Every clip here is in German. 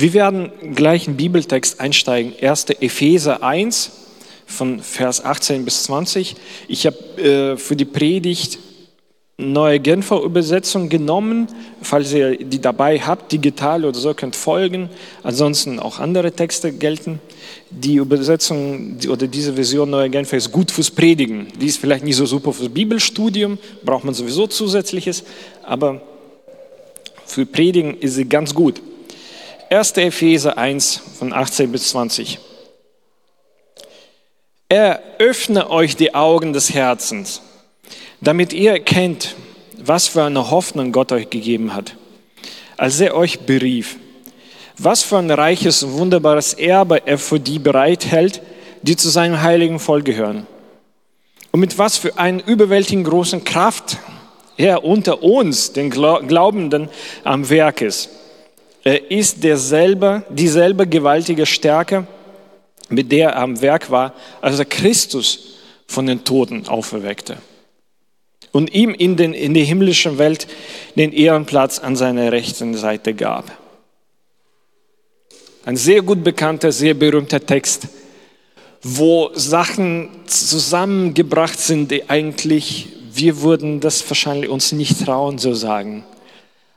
Wir werden gleich in Bibeltext einsteigen. 1. Epheser 1 von Vers 18 bis 20. Ich habe äh, für die Predigt neue Genfer Übersetzung genommen. Falls ihr die dabei habt, digital oder so, könnt folgen. Ansonsten auch andere Texte gelten. Die Übersetzung oder diese Version neue Genfer ist gut fürs Predigen. Die ist vielleicht nicht so super fürs Bibelstudium, braucht man sowieso zusätzliches, aber für Predigen ist sie ganz gut. 1. Epheser 1 von 18 bis 20. Er öffne euch die Augen des Herzens damit ihr erkennt, was für eine Hoffnung Gott euch gegeben hat, als er euch berief, was für ein reiches und wunderbares Erbe er für die bereithält, die zu seinem heiligen Volk gehören. Und mit was für einer überwältigend großen Kraft er unter uns, den Glaubenden, am Werk ist. Er ist derselbe, dieselbe gewaltige Stärke, mit der er am Werk war, als er Christus von den Toten auferweckte und ihm in, den, in die himmlische Welt den Ehrenplatz an seiner rechten Seite gab. Ein sehr gut bekannter, sehr berühmter Text, wo Sachen zusammengebracht sind, die eigentlich, wir würden das wahrscheinlich uns nicht trauen zu sagen.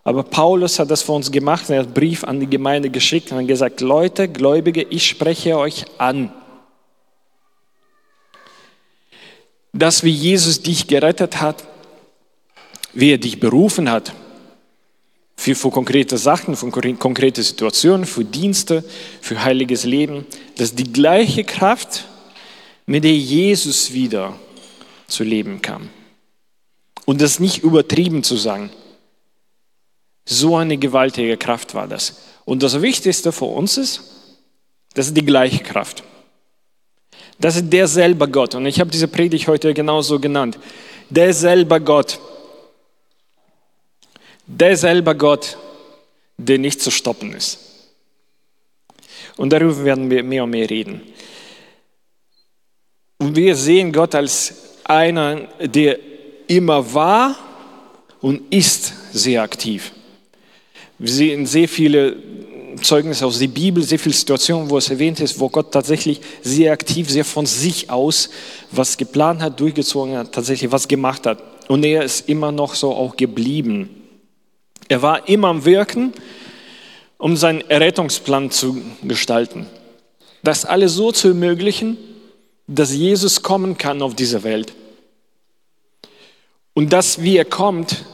Aber Paulus hat das für uns gemacht, er hat einen Brief an die Gemeinde geschickt und hat gesagt, Leute, Gläubige, ich spreche euch an. dass wie Jesus dich gerettet hat, wie er dich berufen hat, für, für konkrete Sachen, für konkrete Situationen, für Dienste, für heiliges Leben, dass die gleiche Kraft, mit der Jesus wieder zu leben kam. Und das nicht übertrieben zu sagen. So eine gewaltige Kraft war das. Und das Wichtigste für uns ist, das ist die gleiche Kraft. Das ist der selber Gott. Und ich habe diese Predigt heute genauso genannt. Der selber Gott. Der selber Gott, der nicht zu stoppen ist. Und darüber werden wir mehr und mehr reden. Und wir sehen Gott als einer, der immer war und ist sehr aktiv. Wir sehen sehr viele Zeugnis aus der Bibel, sehr viele Situationen, wo es erwähnt ist, wo Gott tatsächlich sehr aktiv, sehr von sich aus was geplant hat, durchgezogen hat, tatsächlich was gemacht hat. Und er ist immer noch so auch geblieben. Er war immer am Wirken, um seinen Errettungsplan zu gestalten. Das alles so zu ermöglichen, dass Jesus kommen kann auf diese Welt. Und dass, wie er kommt,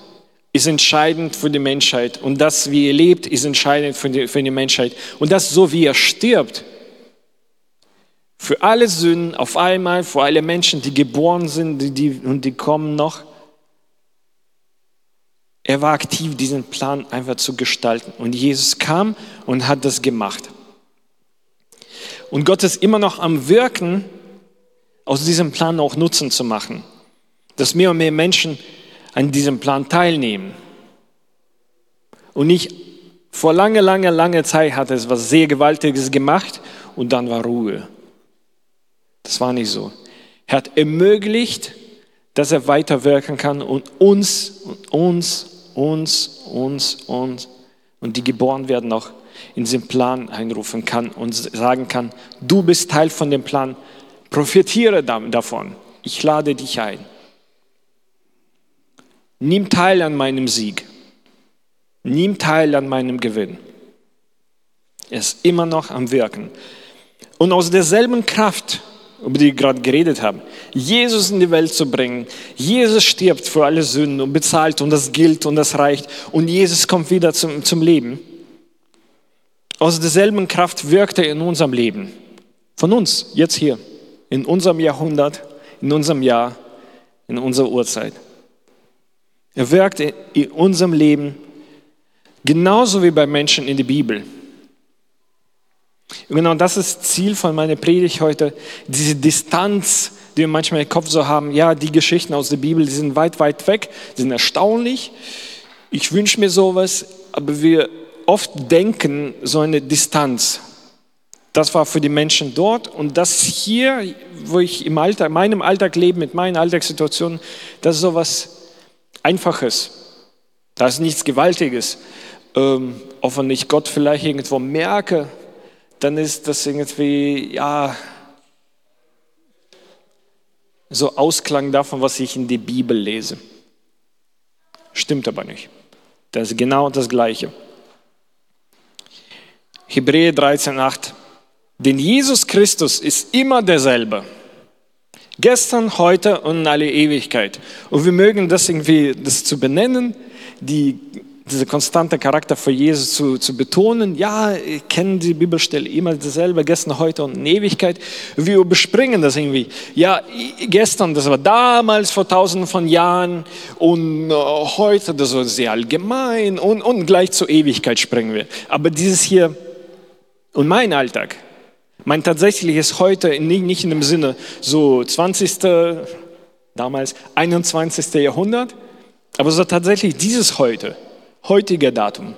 ist entscheidend für die Menschheit. Und das, wie er lebt, ist entscheidend für die, für die Menschheit. Und das, so wie er stirbt, für alle Sünden auf einmal, für alle Menschen, die geboren sind die, die, und die kommen noch. Er war aktiv, diesen Plan einfach zu gestalten. Und Jesus kam und hat das gemacht. Und Gott ist immer noch am Wirken, aus diesem Plan auch Nutzen zu machen. Dass mehr und mehr Menschen an diesem Plan teilnehmen. Und nicht vor langer, langer, langer Zeit hat es was sehr Gewaltiges gemacht und dann war Ruhe. Das war nicht so. Er hat ermöglicht, dass er weiterwirken kann und uns, uns, uns, uns, uns und die geboren werden auch in diesen Plan einrufen kann und sagen kann, du bist Teil von dem Plan, profitiere davon, ich lade dich ein. Nimm teil an meinem Sieg. Nimm teil an meinem Gewinn. Er ist immer noch am Wirken. Und aus derselben Kraft, über die wir gerade geredet haben, Jesus in die Welt zu bringen. Jesus stirbt für alle Sünden und bezahlt und das gilt und das reicht. Und Jesus kommt wieder zum, zum Leben. Aus derselben Kraft wirkt er in unserem Leben. Von uns, jetzt hier, in unserem Jahrhundert, in unserem Jahr, in unserer Uhrzeit. Er wirkt in unserem Leben genauso wie bei Menschen in der Bibel. Und genau das ist Ziel von meiner Predigt heute, diese Distanz, die wir manchmal im Kopf so haben. Ja, die Geschichten aus der Bibel, die sind weit, weit weg, die sind erstaunlich. Ich wünsche mir sowas, aber wir oft denken so eine Distanz. Das war für die Menschen dort und das hier, wo ich im Alltag, in meinem Alltag lebe, mit meinen Alltagssituationen, das ist sowas Einfaches. Da ist nichts Gewaltiges. ähm, auch wenn ich Gott vielleicht irgendwo merke, dann ist das irgendwie, ja, so Ausklang davon, was ich in der Bibel lese. Stimmt aber nicht. Das ist genau das Gleiche. Hebräer 13,8. Denn Jesus Christus ist immer derselbe. Gestern, heute und in alle Ewigkeit. Und wir mögen das irgendwie, das zu benennen, die dieser konstante Charakter für Jesus zu, zu betonen. Ja, ich kenne die Bibelstelle immer dasselbe, gestern, heute und in Ewigkeit. Wir überspringen das irgendwie. Ja, gestern, das war damals vor tausenden von Jahren und äh, heute, das war sehr allgemein und, und gleich zur Ewigkeit springen wir. Aber dieses hier und mein Alltag, mein tatsächliches Heute, nicht, in dem Sinne so 20. damals 21. Jahrhundert, aber so tatsächlich dieses Heute heutige Datum.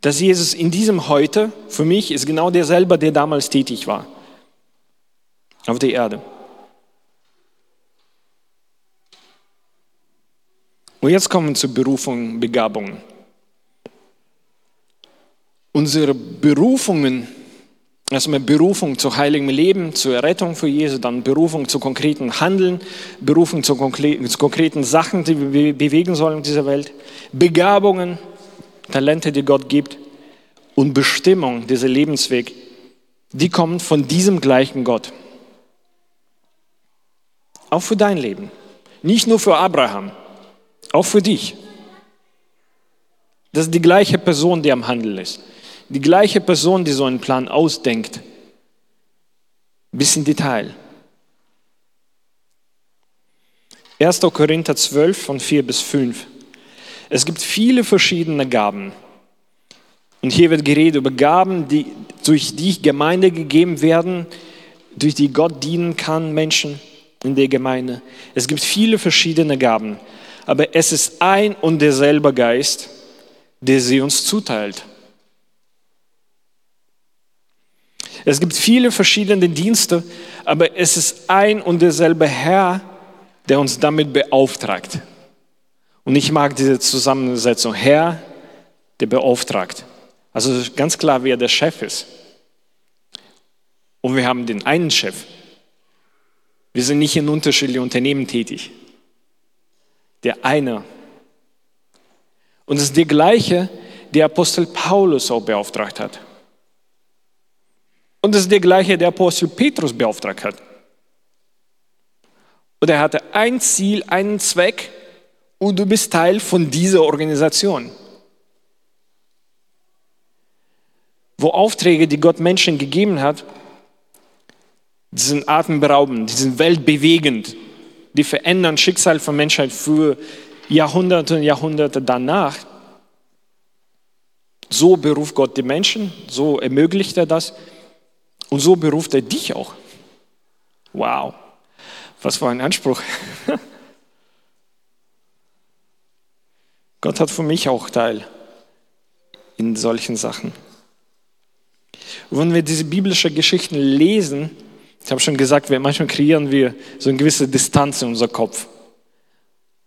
Dass Jesus in diesem Heute für mich ist genau derselbe, der damals tätig war auf der Erde. Und jetzt kommen wir zur Berufung, Begabungen. Unsere Berufungen, erstmal Berufung zu heiligem Leben, zur Errettung für Jesus, dann Berufung zu konkreten Handeln, Berufung zu, zu konkreten Sachen, die wir bewegen sollen in dieser Welt, Begabungen, Talente, die Gott gibt und Bestimmung, dieser Lebensweg, die kommen von diesem gleichen Gott. Auch für dein Leben. Nicht nur für Abraham, auch für dich. Das ist die gleiche Person, die am Handeln ist. Die gleiche Person, die so einen Plan ausdenkt. Bis in Detail. 1. Korinther 12 von 4 bis 5. Es gibt viele verschiedene Gaben. Und hier wird geredet über Gaben, die durch die Gemeinde gegeben werden, durch die Gott dienen kann, Menschen in der Gemeinde. Es gibt viele verschiedene Gaben, aber es ist ein und derselbe Geist, der sie uns zuteilt. Es gibt viele verschiedene Dienste, aber es ist ein und derselbe Herr, der uns damit beauftragt. Und ich mag diese Zusammensetzung. Herr, der beauftragt. Also ganz klar, wer der Chef ist. Und wir haben den einen Chef. Wir sind nicht in unterschiedlichen Unternehmen tätig. Der eine. Und es ist der gleiche, der Apostel Paulus auch beauftragt hat. Und es ist der gleiche, der Apostel Petrus beauftragt hat. Und er hatte ein Ziel, einen Zweck und du bist Teil von dieser Organisation. Wo Aufträge, die Gott Menschen gegeben hat, die sind atemberaubend, die sind weltbewegend, die verändern Schicksal von Menschheit für Jahrhunderte und Jahrhunderte danach. So beruft Gott die Menschen, so ermöglicht er das. Und so beruft er dich auch. Wow, was für ein Anspruch. Gott hat für mich auch Teil in solchen Sachen. Und wenn wir diese biblischen Geschichten lesen, ich habe schon gesagt, manchmal kreieren wir so eine gewisse Distanz in unserem Kopf.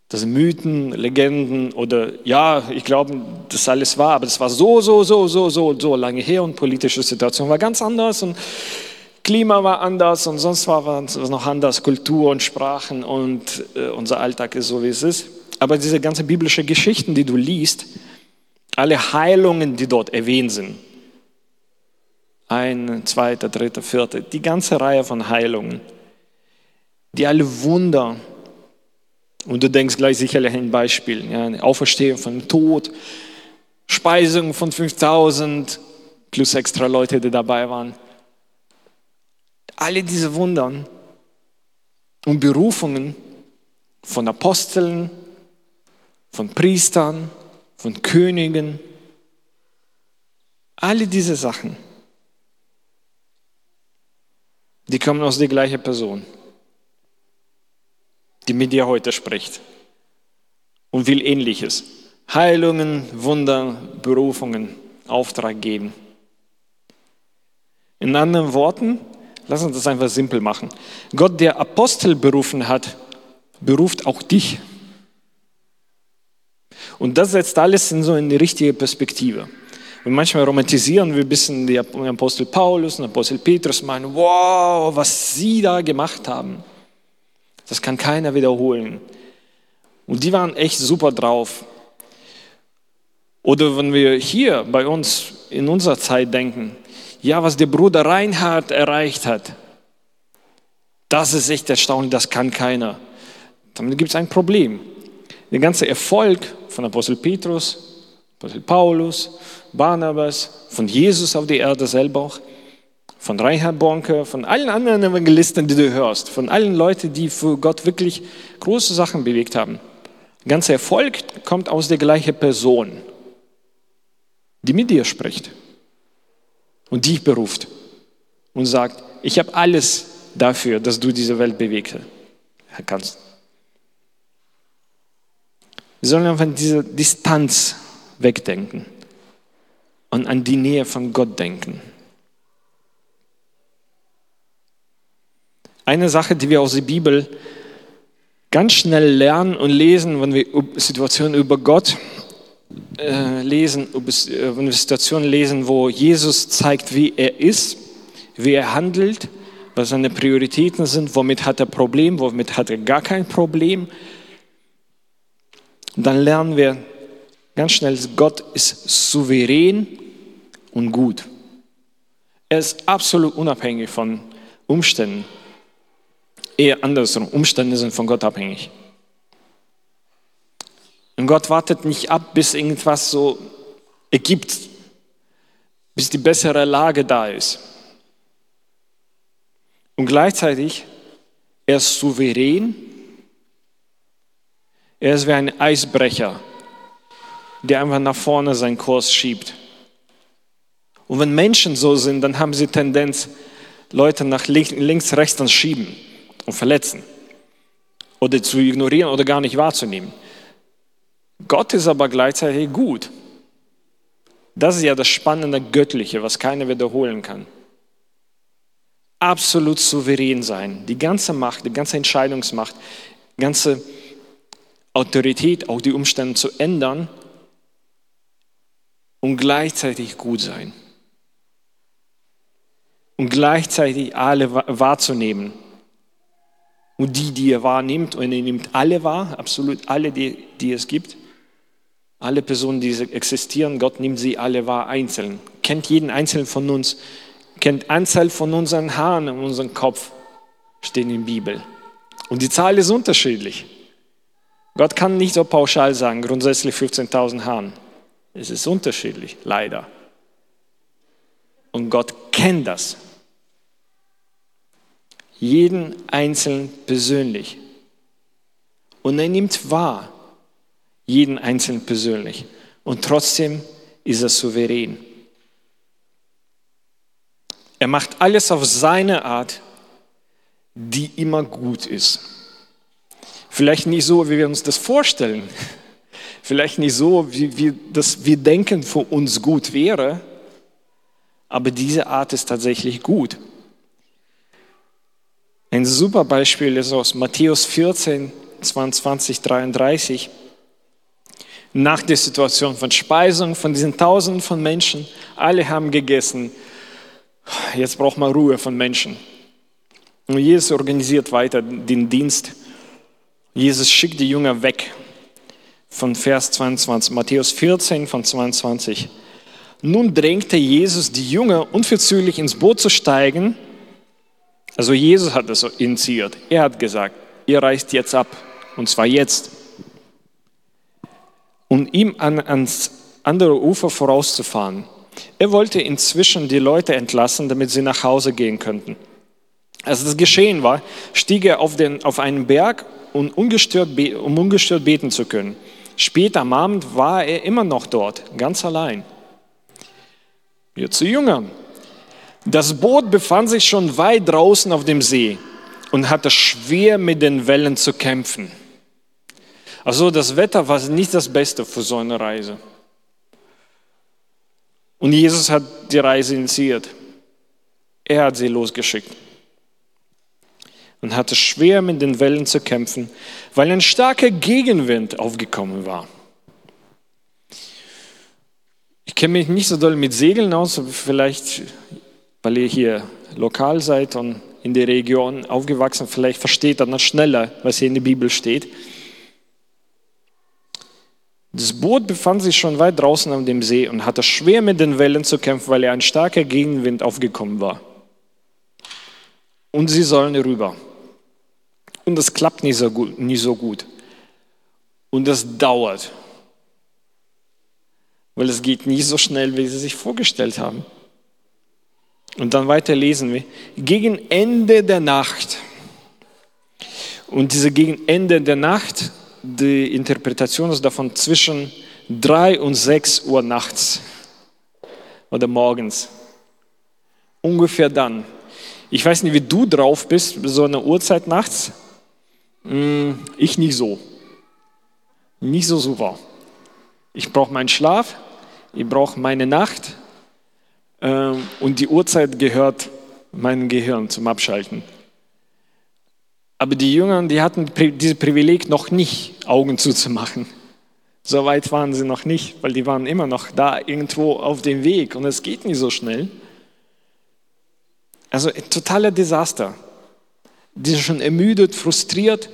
Das Mythen, Legenden oder ja, ich glaube, das alles war, aber das war so, so, so, so, so, so lange her und politische Situation war ganz anders und Klima war anders und sonst war es noch anders, Kultur und Sprachen und äh, unser Alltag ist so, wie es ist. Aber diese ganzen biblischen Geschichten, die du liest, alle Heilungen, die dort erwähnt sind, ein, zweiter, dritter, vierter, die ganze Reihe von Heilungen, die alle Wunder, und du denkst gleich sicherlich ein Beispiel. Ja, eine Auferstehung von dem Tod, Speisung von 5000 plus extra Leute, die dabei waren. Alle diese Wunder und Berufungen von Aposteln, von Priestern, von Königen, alle diese Sachen, die kommen aus der gleichen Person die mit dir heute spricht und will ähnliches. Heilungen, Wunder, Berufungen, Auftrag geben. In anderen Worten, lass uns das einfach simpel machen. Gott, der Apostel berufen hat, beruft auch dich. Und das setzt alles in so eine richtige Perspektive. Und manchmal romantisieren wir ein bisschen den Apostel Paulus und Apostel Petrus, meinen, wow, was sie da gemacht haben. Das kann keiner wiederholen. Und die waren echt super drauf. Oder wenn wir hier bei uns in unserer Zeit denken, ja, was der Bruder Reinhard erreicht hat, das ist echt erstaunlich, das kann keiner. Damit gibt es ein Problem. Der ganze Erfolg von Apostel Petrus, Apostel Paulus, Barnabas, von Jesus auf die Erde selber auch, von Reinhard Bonke, von allen anderen Evangelisten, die du hörst, von allen Leuten, die für Gott wirklich große Sachen bewegt haben. Der ganze Erfolg kommt aus der gleichen Person, die mit dir spricht und dich beruft und sagt, ich habe alles dafür, dass du diese Welt bewegen kannst. Wir sollen einfach diese Distanz wegdenken und an die Nähe von Gott denken. Eine Sache, die wir aus der Bibel ganz schnell lernen und lesen, wenn wir Situationen über Gott äh, lesen, äh, wenn wir Situationen lesen, wo Jesus zeigt, wie er ist, wie er handelt, was seine Prioritäten sind, womit hat er Problem, womit hat er gar kein Problem, dann lernen wir ganz schnell, Gott ist souverän und gut. Er ist absolut unabhängig von Umständen. Eher andersrum, Umstände sind von Gott abhängig. Und Gott wartet nicht ab, bis irgendwas so ergibt, bis die bessere Lage da ist. Und gleichzeitig, er ist souverän, er ist wie ein Eisbrecher, der einfach nach vorne seinen Kurs schiebt. Und wenn Menschen so sind, dann haben sie Tendenz, Leute nach links, rechts dann schieben und verletzen oder zu ignorieren oder gar nicht wahrzunehmen. Gott ist aber gleichzeitig gut. Das ist ja das spannende Göttliche, was keiner wiederholen kann. Absolut souverän sein, die ganze Macht, die ganze Entscheidungsmacht, die ganze Autorität, auch die Umstände zu ändern und gleichzeitig gut sein. Und gleichzeitig alle wahrzunehmen. Und die, die er wahrnimmt, und er nimmt alle wahr, absolut alle, die, die es gibt, alle Personen, die existieren, Gott nimmt sie alle wahr einzeln. Kennt jeden einzelnen von uns, kennt Anzahl von unseren Haaren in unserem Kopf, stehen in der Bibel. Und die Zahl ist unterschiedlich. Gott kann nicht so pauschal sagen, grundsätzlich 15.000 Haaren. Es ist unterschiedlich, leider. Und Gott kennt das. Jeden Einzelnen persönlich. Und er nimmt wahr, jeden Einzelnen persönlich. Und trotzdem ist er souverän. Er macht alles auf seine Art, die immer gut ist. Vielleicht nicht so, wie wir uns das vorstellen. Vielleicht nicht so, wie wir, das wir denken, für uns gut wäre. Aber diese Art ist tatsächlich gut. Ein super Beispiel ist aus Matthäus 14, 22, 33 nach der Situation von Speisung, von diesen Tausenden von Menschen. Alle haben gegessen. Jetzt braucht man Ruhe von Menschen. Und Jesus organisiert weiter den Dienst. Jesus schickt die Jünger weg. Von Vers 22, Matthäus 14 von 22. Nun drängte Jesus die Jünger unverzüglich ins Boot zu steigen. Also Jesus hat das initiiert. Er hat gesagt, ihr reist jetzt ab. Und zwar jetzt um ihm an, ans andere Ufer vorauszufahren. Er wollte inzwischen die Leute entlassen, damit sie nach Hause gehen könnten. Als das geschehen war, stieg er auf, den, auf einen Berg, um ungestört, um ungestört beten zu können. Später am Abend war er immer noch dort, ganz allein. Wir zu Jünger. Das Boot befand sich schon weit draußen auf dem See und hatte schwer mit den Wellen zu kämpfen. Also das Wetter war nicht das Beste für so eine Reise. Und Jesus hat die Reise initiiert. Er hat sie losgeschickt und hatte schwer mit den Wellen zu kämpfen, weil ein starker Gegenwind aufgekommen war. Ich kenne mich nicht so doll mit Segeln aus, vielleicht weil ihr hier lokal seid und in der Region aufgewachsen, vielleicht versteht ihr noch schneller, was hier in der Bibel steht. Das Boot befand sich schon weit draußen auf dem See und hatte schwer mit den Wellen zu kämpfen, weil er ein starker Gegenwind aufgekommen war. Und sie sollen rüber. Und das klappt nicht so gut. Nicht so gut. Und das dauert. Weil es geht nicht so schnell, wie sie sich vorgestellt haben. Und dann weiter lesen wir. Gegen Ende der Nacht. Und diese gegen Ende der Nacht die Interpretation ist davon zwischen 3 und 6 Uhr nachts oder morgens. Ungefähr dann. Ich weiß nicht, wie du drauf bist, so eine Uhrzeit nachts. Hm, ich nicht so. Nicht so super. Ich brauche meinen Schlaf, ich brauche meine Nacht und die Uhrzeit gehört meinem Gehirn zum Abschalten. Aber die Jünger, die hatten dieses Privileg noch nicht, Augen zuzumachen. So weit waren sie noch nicht, weil die waren immer noch da irgendwo auf dem Weg und es geht nicht so schnell. Also ein totaler Desaster. Die sind schon ermüdet, frustriert.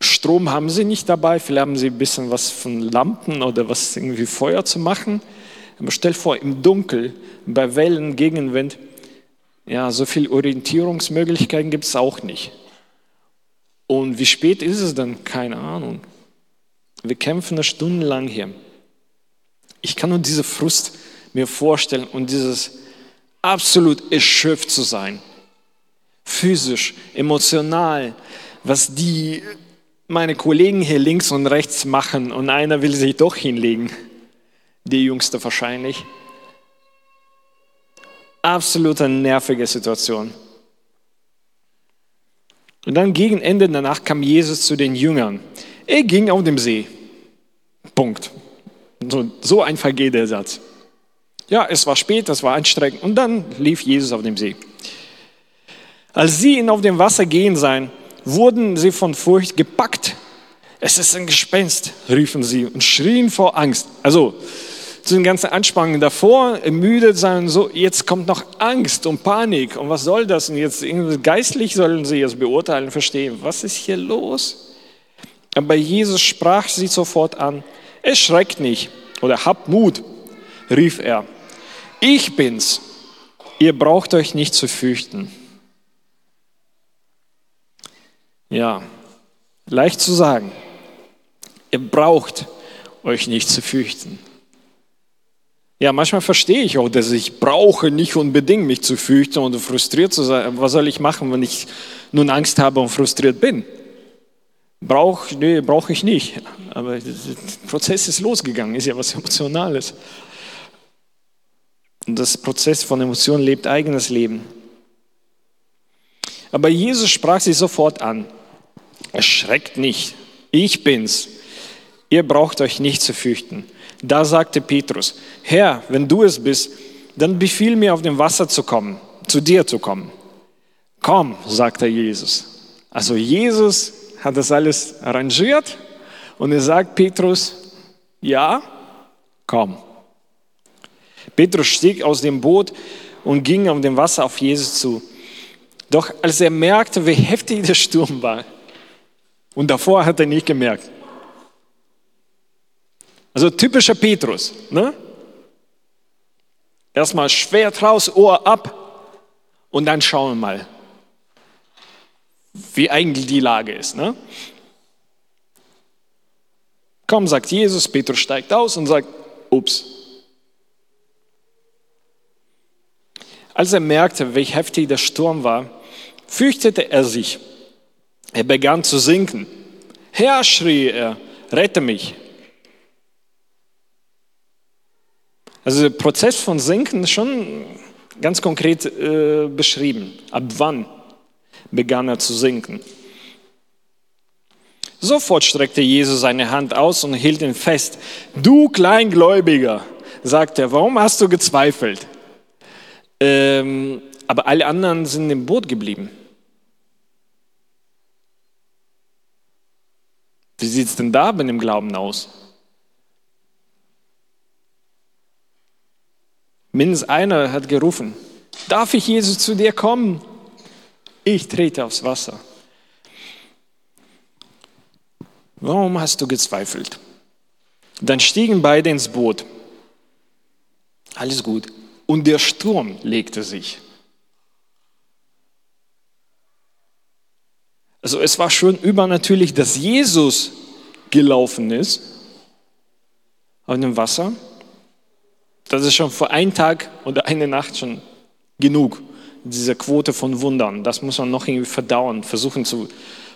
Strom haben sie nicht dabei, vielleicht haben sie ein bisschen was von Lampen oder was irgendwie Feuer zu machen. Aber stell vor, im Dunkel, bei Wellen, Gegenwind, ja, so viel Orientierungsmöglichkeiten gibt es auch nicht. Und wie spät ist es dann? Keine Ahnung. Wir kämpfen eine Stunde lang hier. Ich kann nur diese Frust mir vorstellen und dieses absolut erschöpft zu sein. Physisch, emotional, was die meine Kollegen hier links und rechts machen und einer will sich doch hinlegen. Die Jüngste wahrscheinlich absolut eine nervige Situation. Und dann gegen Ende danach kam Jesus zu den Jüngern. Er ging auf dem See. Punkt. So, so einfach geht der Satz. Ja, es war spät, es war anstrengend und dann lief Jesus auf dem See. Als sie ihn auf dem Wasser gehen sahen, wurden sie von Furcht gepackt. Es ist ein Gespenst, riefen sie und schrien vor Angst. Also, zu den ganzen Anspannungen davor, ermüdet sein und so, jetzt kommt noch Angst und Panik. Und was soll das? Und jetzt geistlich sollen sie jetzt beurteilen, verstehen, was ist hier los? Aber Jesus sprach sie sofort an, erschreckt nicht oder habt Mut, rief er. Ich bin's. Ihr braucht euch nicht zu fürchten. Ja, leicht zu sagen. Ihr braucht euch nicht zu fürchten. Ja, manchmal verstehe ich auch, dass ich brauche nicht unbedingt mich zu fürchten und frustriert zu sein. Was soll ich machen, wenn ich nun Angst habe und frustriert bin? Brauche nee, brauch ich nicht. Aber der Prozess ist losgegangen, ist ja was Emotionales. Und das Prozess von Emotionen lebt eigenes Leben. Aber Jesus sprach sie sofort an. Erschreckt nicht. Ich bin's. Ihr braucht euch nicht zu fürchten. Da sagte Petrus, Herr, wenn du es bist, dann befiehl mir auf dem Wasser zu kommen, zu dir zu kommen. Komm, sagte Jesus. Also Jesus hat das alles arrangiert und er sagt Petrus, ja, komm. Petrus stieg aus dem Boot und ging auf dem Wasser auf Jesus zu. Doch als er merkte, wie heftig der Sturm war, und davor hat er nicht gemerkt, also typischer Petrus. Ne? Erstmal Schwert raus, Ohr ab und dann schauen wir mal, wie eigentlich die Lage ist. Ne? Komm, sagt Jesus, Petrus steigt aus und sagt, ups. Als er merkte, wie heftig der Sturm war, fürchtete er sich. Er begann zu sinken. Herr, schrie er, rette mich. Also der Prozess von Sinken ist schon ganz konkret äh, beschrieben. Ab wann begann er zu sinken? Sofort streckte Jesus seine Hand aus und hielt ihn fest. Du Kleingläubiger, sagte er, warum hast du gezweifelt? Ähm, aber alle anderen sind im Boot geblieben. Wie sieht es denn da mit dem Glauben aus? Mindestens einer hat gerufen, darf ich Jesus zu dir kommen? Ich trete aufs Wasser. Warum hast du gezweifelt? Dann stiegen beide ins Boot. Alles gut. Und der Sturm legte sich. Also es war schon übernatürlich, dass Jesus gelaufen ist auf dem Wasser. Das ist schon vor einem Tag oder eine Nacht schon genug, diese Quote von Wundern. Das muss man noch irgendwie verdauen, versuchen zu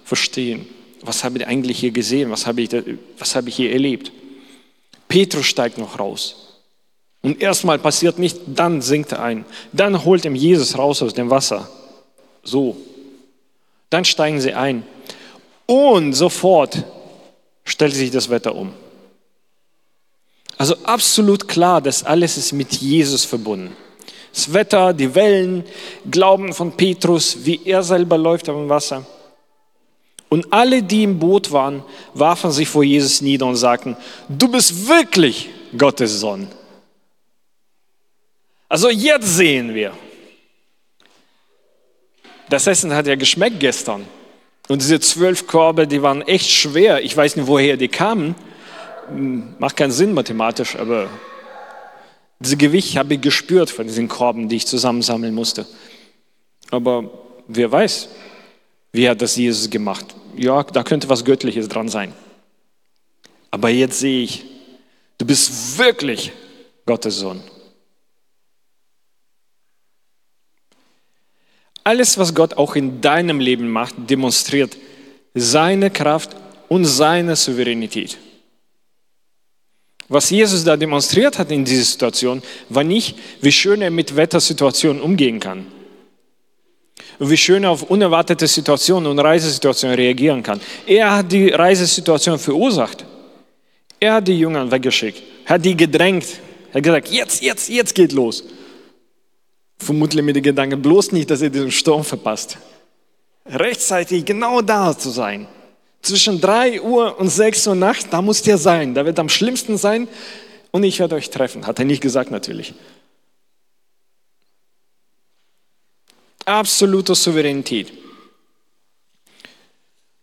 verstehen. Was habe ich eigentlich hier gesehen? Was habe ich, was habe ich hier erlebt? Petrus steigt noch raus. Und erstmal passiert nicht, dann sinkt er ein. Dann holt ihm Jesus raus aus dem Wasser. So. Dann steigen sie ein. Und sofort stellt sich das Wetter um. Also absolut klar, dass alles ist mit Jesus verbunden. Das Wetter, die Wellen, Glauben von Petrus, wie er selber läuft auf dem Wasser. Und alle, die im Boot waren, warfen sich vor Jesus nieder und sagten, du bist wirklich Gottes Sohn. Also jetzt sehen wir. Das Essen hat ja geschmeckt gestern. Und diese zwölf Körbe, die waren echt schwer. Ich weiß nicht, woher die kamen. Macht keinen Sinn mathematisch, aber dieses Gewicht habe ich gespürt von diesen Korben, die ich zusammensammeln musste. Aber wer weiß, wie hat das Jesus gemacht? Ja, da könnte was Göttliches dran sein. Aber jetzt sehe ich, du bist wirklich Gottes Sohn. Alles, was Gott auch in deinem Leben macht, demonstriert seine Kraft und seine Souveränität. Was Jesus da demonstriert hat in dieser Situation, war nicht, wie schön er mit Wettersituationen umgehen kann. Und wie schön er auf unerwartete Situationen und Reisesituationen reagieren kann. Er hat die Reisesituation verursacht. Er hat die Jünger weggeschickt, hat die gedrängt, hat gesagt, jetzt, jetzt, jetzt geht los. Vermutlich mit dem Gedanken, bloß nicht, dass er diesen Sturm verpasst. Rechtzeitig genau da zu sein. Zwischen 3 Uhr und 6 Uhr Nacht, da muss der sein. Da wird am schlimmsten sein und ich werde euch treffen. Hat er nicht gesagt natürlich. Absolute Souveränität.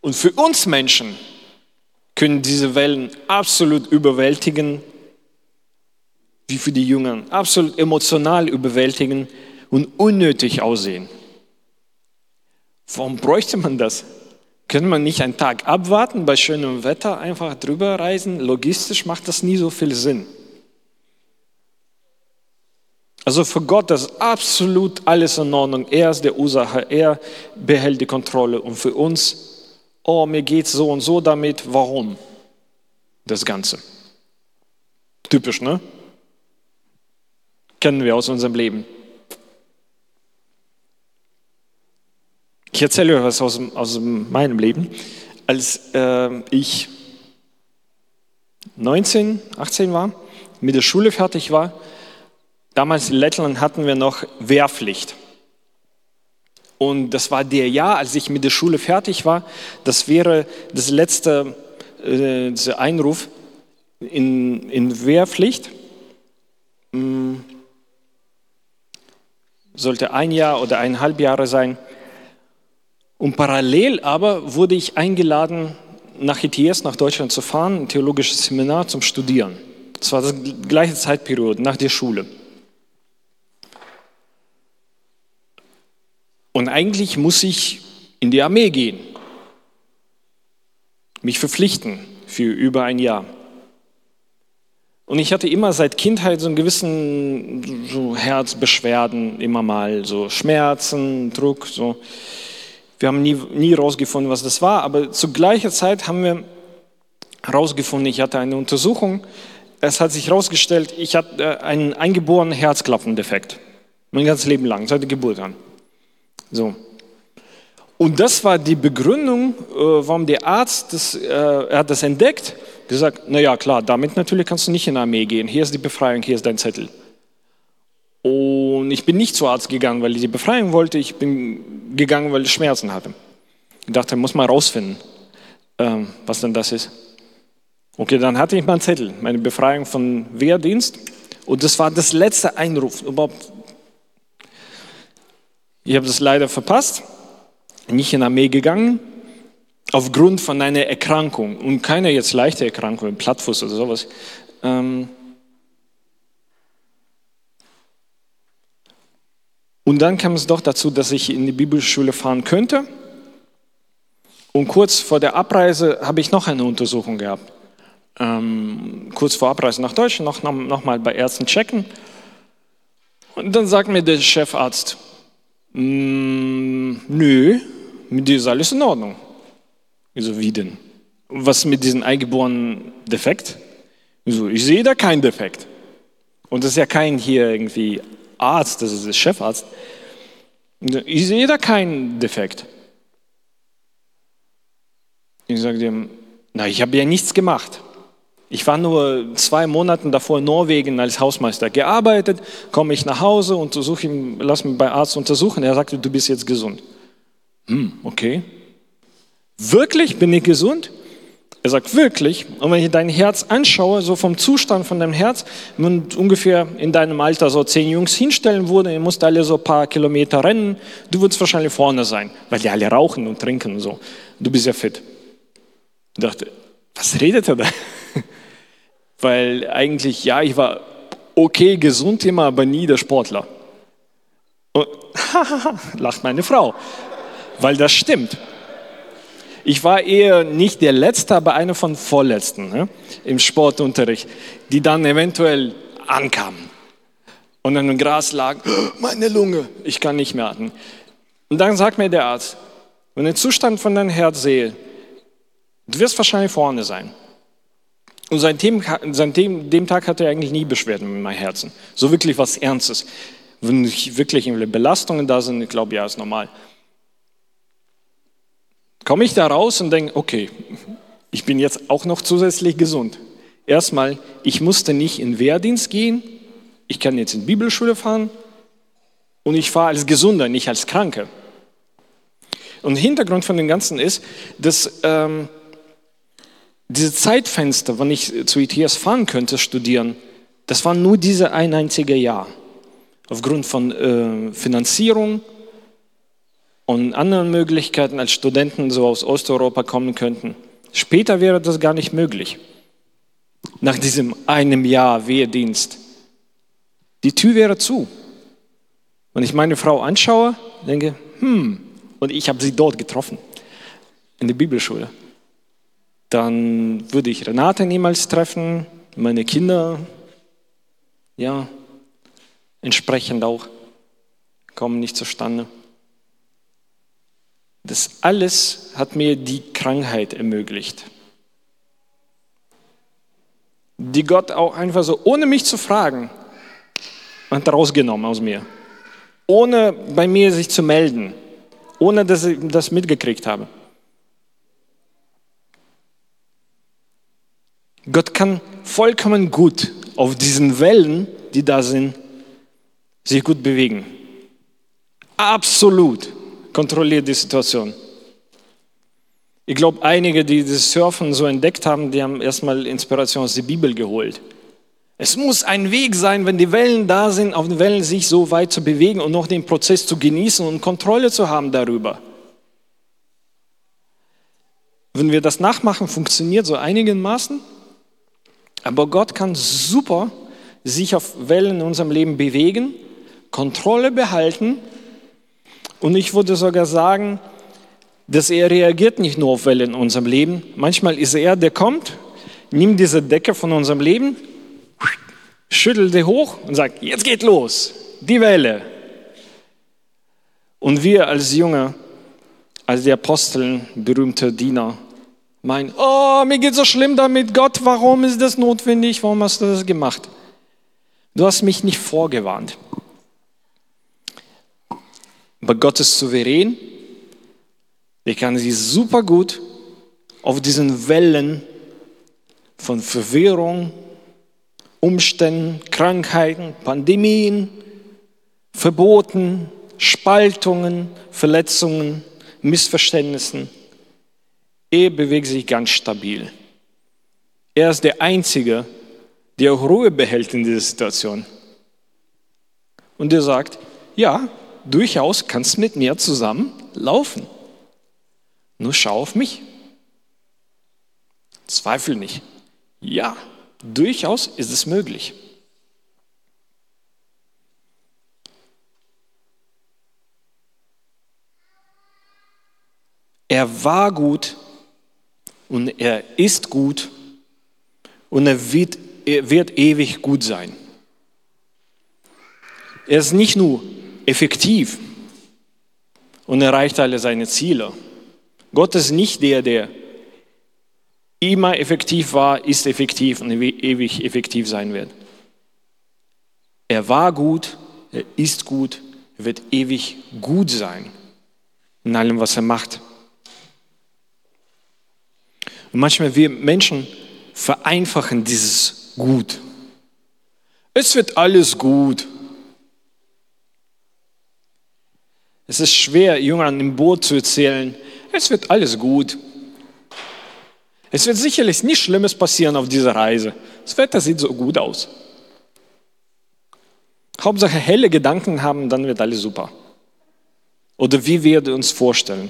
Und für uns Menschen können diese Wellen absolut überwältigen, wie für die Jünger, absolut emotional überwältigen und unnötig aussehen. Warum bräuchte man das? Können man nicht einen Tag abwarten, bei schönem Wetter einfach drüber reisen? Logistisch macht das nie so viel Sinn. Also für Gott ist absolut alles in Ordnung. Er ist der Ursache, er behält die Kontrolle. Und für uns, oh, mir geht so und so damit, warum? Das Ganze. Typisch, ne? Kennen wir aus unserem Leben. Ich erzähle euch was aus, aus meinem Leben. Als äh, ich 19, 18 war, mit der Schule fertig war, damals in Lettland hatten wir noch Wehrpflicht. Und das war der Jahr, als ich mit der Schule fertig war. Das wäre das letzte äh, Einruf in, in Wehrpflicht. Hm. Sollte ein Jahr oder eineinhalb Jahre sein. Und parallel aber wurde ich eingeladen, nach ETS, nach Deutschland zu fahren, ein theologisches Seminar zum Studieren. Das war die gleiche Zeitperiode, nach der Schule. Und eigentlich muss ich in die Armee gehen, mich verpflichten für über ein Jahr. Und ich hatte immer seit Kindheit so einen gewissen so Herzbeschwerden, immer mal so Schmerzen, Druck, so. Wir haben nie, nie rausgefunden, was das war, aber zu gleicher Zeit haben wir herausgefunden, ich hatte eine Untersuchung, es hat sich herausgestellt, ich hatte äh, einen eingeborenen Herzklappendefekt. Mein ganzes Leben lang, seit der Geburt an. So. Und das war die Begründung, äh, warum der Arzt, das, äh, er hat das entdeckt, gesagt, naja klar, damit natürlich kannst du nicht in die Armee gehen, hier ist die Befreiung, hier ist dein Zettel. Und ich bin nicht zum Arzt gegangen, weil ich die Befreiung wollte. Ich bin gegangen, weil ich Schmerzen hatte. Ich dachte, muss mal rausfinden, ähm, was denn das ist. Okay, dann hatte ich meinen Zettel, meine Befreiung von Wehrdienst Und das war das letzte Einruf. Überhaupt. Ich habe das leider verpasst, nicht in Armee gegangen, aufgrund von einer Erkrankung. Und keine jetzt leichte Erkrankung, Plattfuß oder sowas. Ähm und dann kam es doch dazu, dass ich in die Bibelschule fahren könnte. Und kurz vor der Abreise habe ich noch eine Untersuchung gehabt. Ähm, kurz vor Abreise nach Deutschland noch, noch, noch mal bei Ärzten checken. Und dann sagt mir der Chefarzt, mm, nö, mit dir ist alles in Ordnung. Ich so, wie denn? Was mit diesem eingeborenen Defekt? Ich so, ich sehe da keinen Defekt. Und das ist ja kein hier irgendwie Arzt, das ist der Chefarzt. Ich sehe da keinen Defekt. Ich sage dem, na, ich habe ja nichts gemacht. Ich war nur zwei Monate davor in Norwegen als Hausmeister gearbeitet, komme ich nach Hause, untersuche ihn, lass mich bei Arzt untersuchen. Er sagte, du bist jetzt gesund. Hm, okay. Wirklich bin ich gesund? Er sagt wirklich. Und wenn ich dein Herz anschaue, so vom Zustand von deinem Herz, wenn ungefähr in deinem Alter so zehn Jungs hinstellen würde, ihr musst alle so ein paar Kilometer rennen, du würdest wahrscheinlich vorne sein, weil die alle rauchen und trinken und so. Du bist ja fit. Ich dachte, was redet er da? Weil eigentlich, ja, ich war okay gesund immer, aber nie der Sportler. Und, lacht meine Frau, weil das stimmt. Ich war eher nicht der Letzte, aber einer von Vorletzten ne, im Sportunterricht, die dann eventuell ankamen und dann im Gras lagen, meine Lunge, ich kann nicht mehr atmen. Und dann sagt mir der Arzt, wenn ich den Zustand von deinem Herz sehe, Du wirst wahrscheinlich vorne sein. Und seitdem, seitdem dem Tag hatte er eigentlich nie Beschwerden mit meinem Herzen. So wirklich was Ernstes. Wenn wirklich Belastungen da sind, ich glaube, ja, ist normal. Komme ich da raus und denke, okay, ich bin jetzt auch noch zusätzlich gesund. Erstmal, ich musste nicht in Wehrdienst gehen, ich kann jetzt in Bibelschule fahren und ich fahre als Gesunder, nicht als Kranke. Und Hintergrund von dem Ganzen ist, dass ähm, diese Zeitfenster, wann ich zu ITS fahren könnte, studieren, das war nur diese ein einzige Jahr. Aufgrund von äh, Finanzierung und anderen Möglichkeiten, als Studenten so aus Osteuropa kommen könnten. Später wäre das gar nicht möglich. Nach diesem einem Jahr Wehrdienst. Die Tür wäre zu. Wenn ich meine Frau anschaue, denke, hm, und ich habe sie dort getroffen, in der Bibelschule dann würde ich Renate niemals treffen, meine Kinder, ja, entsprechend auch, kommen nicht zustande. Das alles hat mir die Krankheit ermöglicht, die Gott auch einfach so, ohne mich zu fragen, hat rausgenommen aus mir, ohne bei mir sich zu melden, ohne dass ich das mitgekriegt habe. Gott kann vollkommen gut auf diesen Wellen, die da sind, sich gut bewegen. Absolut kontrolliert die Situation. Ich glaube, einige, die das Surfen so entdeckt haben, die haben erstmal Inspiration aus der Bibel geholt. Es muss ein Weg sein, wenn die Wellen da sind, auf den Wellen sich so weit zu bewegen und noch den Prozess zu genießen und Kontrolle zu haben darüber. Wenn wir das nachmachen, funktioniert so einigermaßen. Aber Gott kann super sich auf Wellen in unserem Leben bewegen, Kontrolle behalten und ich würde sogar sagen, dass er reagiert nicht nur auf Wellen in unserem Leben. Manchmal ist er, der kommt, nimmt diese Decke von unserem Leben, schüttelt sie hoch und sagt, jetzt geht los, die Welle. Und wir als Jünger, als die Aposteln, berühmte Diener, mein, oh, mir geht so schlimm damit, Gott, warum ist das notwendig? Warum hast du das gemacht? Du hast mich nicht vorgewarnt. Aber Gott ist souverän. Er kann sich super gut auf diesen Wellen von Verwirrung, Umständen, Krankheiten, Pandemien, Verboten, Spaltungen, Verletzungen, Missverständnissen er bewegt sich ganz stabil. Er ist der Einzige, die auch Ruhe behält in dieser Situation. Und der sagt, ja, durchaus kannst du mit mir zusammen laufen. Nur schau auf mich. Zweifel nicht. Ja, durchaus ist es möglich. Er war gut und er ist gut und er wird, er wird ewig gut sein. Er ist nicht nur effektiv und erreicht alle seine Ziele. Gott ist nicht der, der immer effektiv war, ist effektiv und ewig effektiv sein wird. Er war gut, er ist gut, er wird ewig gut sein in allem, was er macht. Und manchmal wir Menschen vereinfachen dieses Gut. Es wird alles gut. Es ist schwer, Jüngern im Boot zu erzählen, es wird alles gut. Es wird sicherlich nichts Schlimmes passieren auf dieser Reise. Das Wetter sieht so gut aus. Hauptsache helle Gedanken haben, dann wird alles super. Oder wie wir uns vorstellen.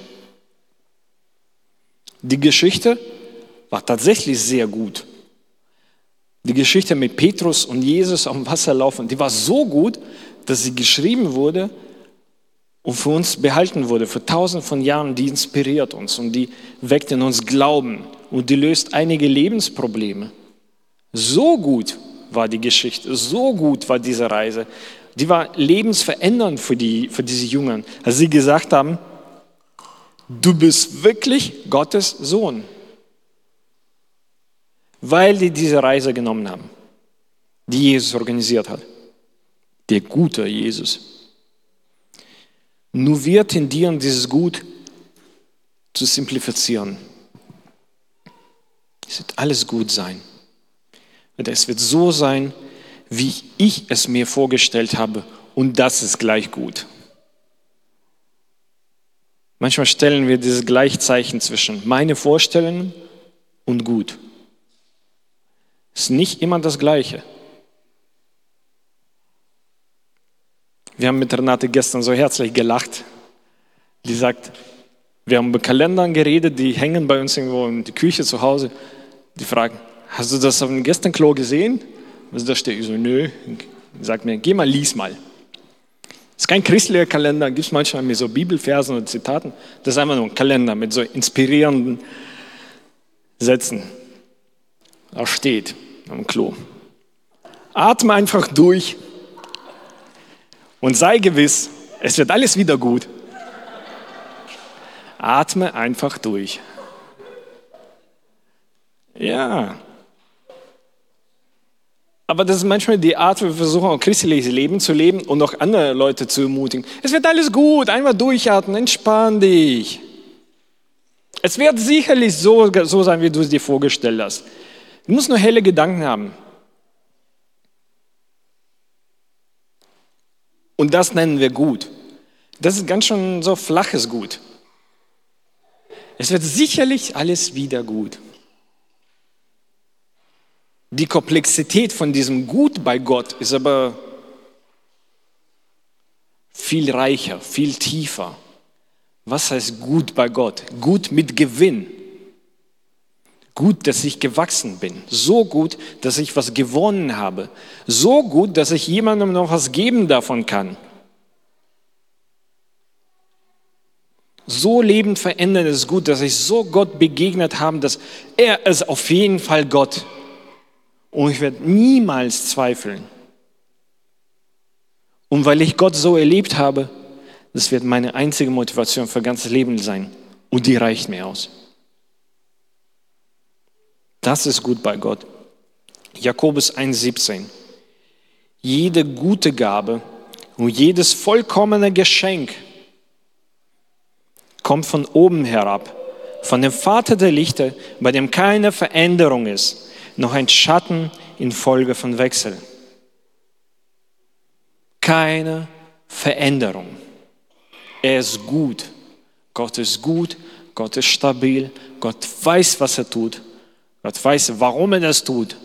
Die Geschichte war tatsächlich sehr gut. Die Geschichte mit Petrus und Jesus am Wasser laufen, die war so gut, dass sie geschrieben wurde und für uns behalten wurde, für tausend von Jahren, die inspiriert uns und die weckt in uns Glauben und die löst einige Lebensprobleme. So gut war die Geschichte, so gut war diese Reise. Die war lebensverändernd für, die, für diese Jünger, als sie gesagt haben, du bist wirklich Gottes Sohn weil die diese Reise genommen haben, die Jesus organisiert hat. Der gute Jesus. Nur wir tendieren dieses Gut zu simplifizieren. Es wird alles gut sein. Und es wird so sein, wie ich es mir vorgestellt habe. Und das ist gleich gut. Manchmal stellen wir dieses Gleichzeichen zwischen meine Vorstellungen und gut. Ist nicht immer das Gleiche. Wir haben mit Renate gestern so herzlich gelacht. Die sagt, wir haben über Kalendern geredet, die hängen bei uns irgendwo in der Küche zu Hause. Die fragen, hast du das auf dem Gästenklo gesehen? Also da steht ich so, nö. Die sagt mir, geh mal, lies mal. Das ist kein christlicher Kalender, gibt es manchmal mit so Bibelversen und Zitaten. Das ist einfach nur ein Kalender mit so inspirierenden Sätzen. Da steht am Klo. Atme einfach durch und sei gewiss, es wird alles wieder gut. Atme einfach durch. Ja. Aber das ist manchmal die Art, wie wir versuchen, ein christliches Leben zu leben und auch andere Leute zu ermutigen. Es wird alles gut, einfach durchatmen, entspann dich. Es wird sicherlich so, so sein, wie du es dir vorgestellt hast. Du musst nur helle Gedanken haben. Und das nennen wir gut. Das ist ganz schön so flaches Gut. Es wird sicherlich alles wieder gut. Die Komplexität von diesem Gut bei Gott ist aber viel reicher, viel tiefer. Was heißt gut bei Gott? Gut mit Gewinn. Gut, dass ich gewachsen bin. So gut, dass ich was gewonnen habe. So gut, dass ich jemandem noch was geben davon kann. So lebend verändern ist gut, dass ich so Gott begegnet habe, dass er ist auf jeden Fall Gott. Und ich werde niemals zweifeln. Und weil ich Gott so erlebt habe, das wird meine einzige Motivation für ganzes Leben sein. Und die reicht mir aus. Das ist gut bei Gott. Jakobus 1,17. Jede gute Gabe und jedes vollkommene Geschenk kommt von oben herab, von dem Vater der Lichter, bei dem keine Veränderung ist, noch ein Schatten infolge von Wechsel. Keine Veränderung. Er ist gut. Gott ist gut, Gott ist stabil, Gott weiß, was er tut Gott weiß, warum er das tut.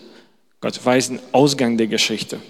Gott weiß den Ausgang der Geschichte.